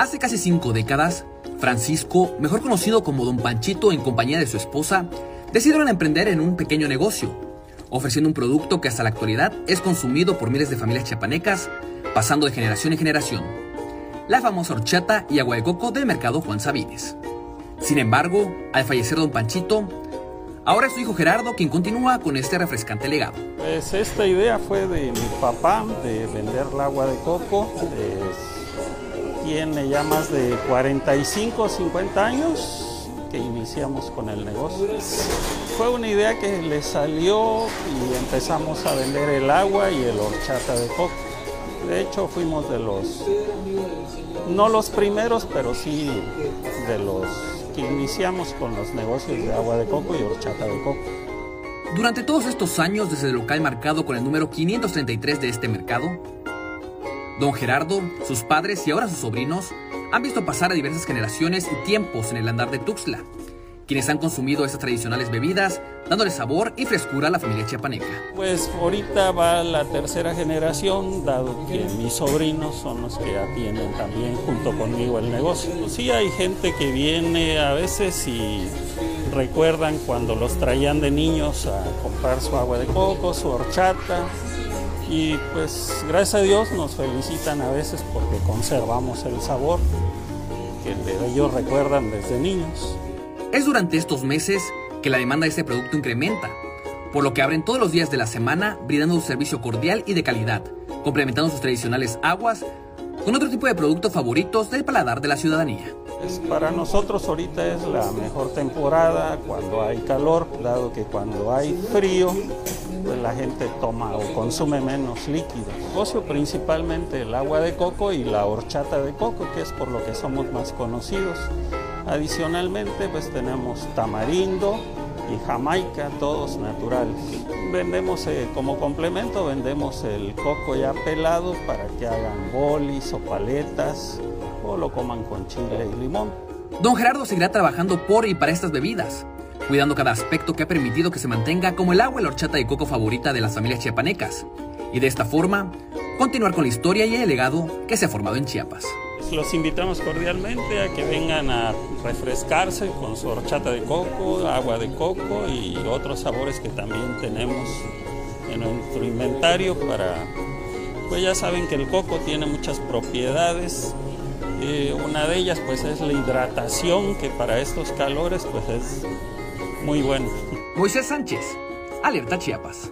Hace casi cinco décadas, Francisco, mejor conocido como Don Panchito en compañía de su esposa, decidieron emprender en un pequeño negocio, ofreciendo un producto que hasta la actualidad es consumido por miles de familias chiapanecas, pasando de generación en generación. La famosa horchata y agua de coco del mercado Juan Sabines. Sin embargo, al fallecer Don Panchito, ahora es su hijo Gerardo quien continúa con este refrescante legado. Pues esta idea fue de mi papá, de vender el agua de coco. Tiene ya más de 45 50 años que iniciamos con el negocio. Fue una idea que le salió y empezamos a vender el agua y el horchata de coco. De hecho, fuimos de los, no los primeros, pero sí de los que iniciamos con los negocios de agua de coco y horchata de coco. Durante todos estos años, desde el local marcado con el número 533 de este mercado, don Gerardo, sus padres y ahora sus sobrinos han visto pasar a diversas generaciones y tiempos en el andar de Tuxtla, quienes han consumido estas tradicionales bebidas, dándole sabor y frescura a la familia chiapaneca. Pues ahorita va la tercera generación, dado que mis sobrinos son los que atienden también junto conmigo el negocio. Pues sí hay gente que viene a veces y recuerdan cuando los traían de niños a comprar su agua de coco, su horchata, y pues gracias a Dios nos felicitan a veces porque conservamos el sabor que ellos recuerdan desde niños. Es durante estos meses que la demanda de este producto incrementa, por lo que abren todos los días de la semana brindando un servicio cordial y de calidad, complementando sus tradicionales aguas con otro tipo de productos favoritos del paladar de la ciudadanía. Para nosotros ahorita es la mejor temporada cuando hay calor, dado que cuando hay frío pues la gente toma o consume menos líquidos. Negocio principalmente el agua de coco y la horchata de coco, que es por lo que somos más conocidos. Adicionalmente, pues tenemos tamarindo y jamaica, todos naturales. Vendemos eh, como complemento, vendemos el coco ya pelado para que hagan bolis o paletas o lo coman con chile y limón. Don Gerardo seguirá trabajando por y para estas bebidas, cuidando cada aspecto que ha permitido que se mantenga como el agua y la horchata de coco favorita de las familias chiapanecas, y de esta forma continuar con la historia y el legado que se ha formado en Chiapas. Los invitamos cordialmente a que vengan a refrescarse con su horchata de coco, agua de coco y otros sabores que también tenemos en nuestro inventario para, pues ya saben que el coco tiene muchas propiedades eh, una de ellas pues es la hidratación que para estos calores pues es muy bueno. Moisés Sánchez, Alerta Chiapas.